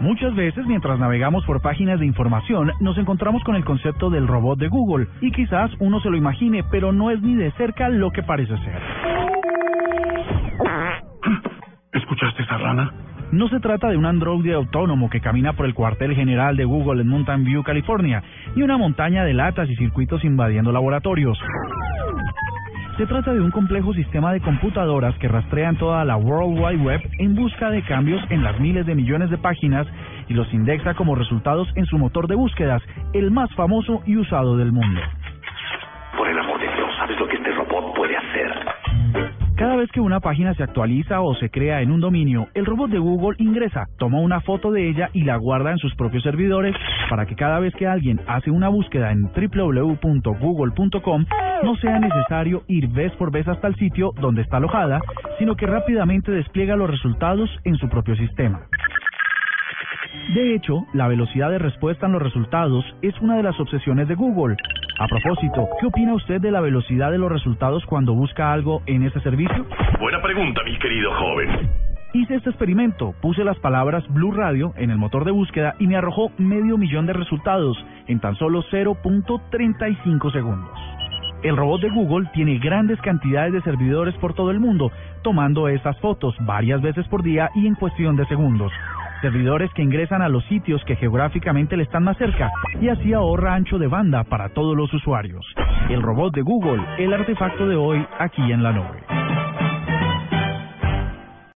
Muchas veces mientras navegamos por páginas de información nos encontramos con el concepto del robot de Google y quizás uno se lo imagine, pero no es ni de cerca lo que parece ser. ¿Escuchaste esa rana? No se trata de un androide autónomo que camina por el cuartel general de Google en Mountain View, California, ni una montaña de latas y circuitos invadiendo laboratorios. Se trata de un complejo sistema de computadoras que rastrean toda la World Wide Web en busca de cambios en las miles de millones de páginas y los indexa como resultados en su motor de búsquedas, el más famoso y usado del mundo. Cada vez que una página se actualiza o se crea en un dominio, el robot de Google ingresa, toma una foto de ella y la guarda en sus propios servidores para que cada vez que alguien hace una búsqueda en www.google.com no sea necesario ir vez por vez hasta el sitio donde está alojada, sino que rápidamente despliega los resultados en su propio sistema. De hecho, la velocidad de respuesta en los resultados es una de las obsesiones de Google. A propósito, ¿qué opina usted de la velocidad de los resultados cuando busca algo en ese servicio? Buena pregunta, mi querido joven. Hice este experimento, puse las palabras Blue Radio en el motor de búsqueda y me arrojó medio millón de resultados en tan solo 0.35 segundos. El robot de Google tiene grandes cantidades de servidores por todo el mundo, tomando estas fotos varias veces por día y en cuestión de segundos. Servidores que ingresan a los sitios que geográficamente le están más cerca y así ahorra ancho de banda para todos los usuarios. El robot de Google, el artefacto de hoy aquí en la nube.